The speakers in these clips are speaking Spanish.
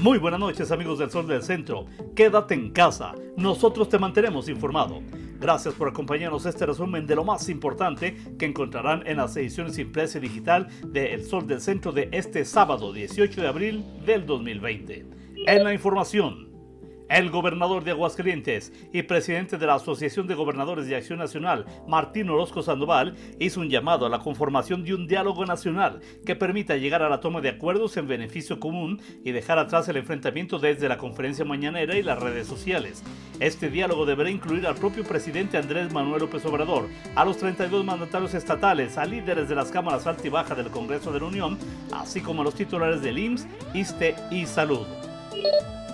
Muy buenas noches amigos del Sol del Centro. Quédate en casa. Nosotros te mantenemos informado. Gracias por acompañarnos este resumen de lo más importante que encontrarán en las ediciones impresa y digital de El Sol del Centro de este sábado 18 de abril del 2020. En la información. El gobernador de Aguascalientes y presidente de la Asociación de Gobernadores de Acción Nacional, Martín Orozco Sandoval, hizo un llamado a la conformación de un diálogo nacional que permita llegar a la toma de acuerdos en beneficio común y dejar atrás el enfrentamiento desde la conferencia mañanera y las redes sociales. Este diálogo deberá incluir al propio presidente Andrés Manuel López Obrador, a los 32 mandatarios estatales, a líderes de las cámaras alta y baja del Congreso de la Unión, así como a los titulares del IMSS, ISTE y Salud.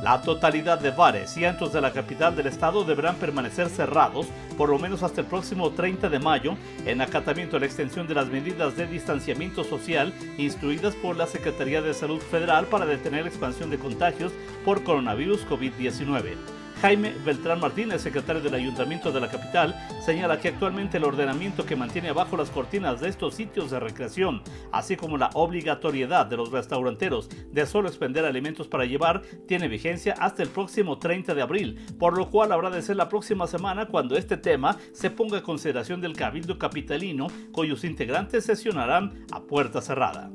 La totalidad de bares y antros de la capital del estado deberán permanecer cerrados por lo menos hasta el próximo 30 de mayo en acatamiento a la extensión de las medidas de distanciamiento social instruidas por la Secretaría de Salud Federal para detener la expansión de contagios por coronavirus COVID-19. Jaime Beltrán Martínez, secretario del Ayuntamiento de la capital, señala que actualmente el ordenamiento que mantiene abajo las cortinas de estos sitios de recreación, así como la obligatoriedad de los restauranteros de solo expender alimentos para llevar, tiene vigencia hasta el próximo 30 de abril, por lo cual habrá de ser la próxima semana cuando este tema se ponga a consideración del Cabildo Capitalino, cuyos integrantes sesionarán a puerta cerrada.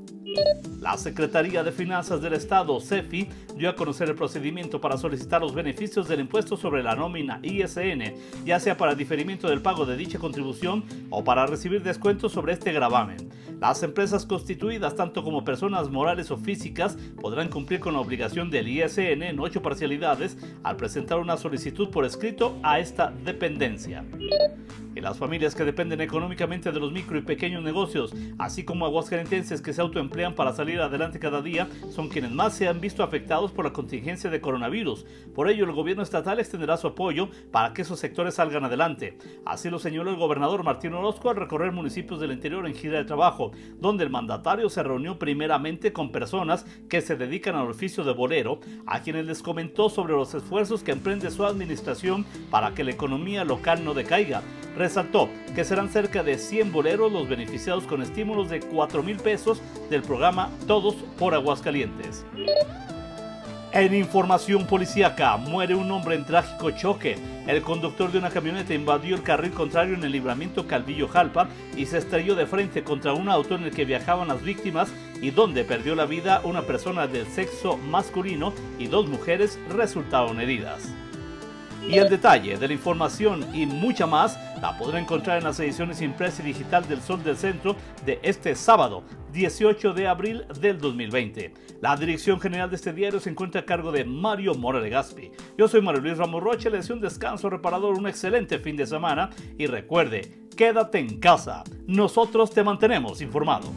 La Secretaría de Finanzas del Estado, CEFI, dio a conocer el procedimiento para solicitar los beneficios del impuesto sobre la nómina ISN, ya sea para diferimiento del pago de dicha contribución o para recibir descuentos sobre este gravamen. Las empresas constituidas, tanto como personas morales o físicas, podrán cumplir con la obligación del ISN en ocho parcialidades al presentar una solicitud por escrito a esta dependencia. Las familias que dependen económicamente de los micro y pequeños negocios, así como aguascalentenses que se autoemplean para salir adelante cada día, son quienes más se han visto afectados por la contingencia de coronavirus. Por ello, el gobierno estatal extenderá su apoyo para que esos sectores salgan adelante. Así lo señaló el gobernador Martín Orozco al recorrer municipios del interior en gira de trabajo, donde el mandatario se reunió primeramente con personas que se dedican al oficio de bolero, a quienes les comentó sobre los esfuerzos que emprende su administración para que la economía local no decaiga. Resaltó que serán cerca de 100 boleros los beneficiados con estímulos de 4 mil pesos del programa Todos por Aguascalientes. En información policíaca, muere un hombre en trágico choque. El conductor de una camioneta invadió el carril contrario en el libramiento Calvillo-Jalpa y se estrelló de frente contra un auto en el que viajaban las víctimas y donde perdió la vida una persona del sexo masculino y dos mujeres resultaron heridas. Y el detalle de la información y mucha más la podrá encontrar en las ediciones impresa y digital del Sol del Centro de este sábado, 18 de abril del 2020. La dirección general de este diario se encuentra a cargo de Mario Mora de Gaspi. Yo soy Mario Luis Ramos Rocha, le deseo un descanso reparador, un excelente fin de semana y recuerde, quédate en casa. Nosotros te mantenemos informado.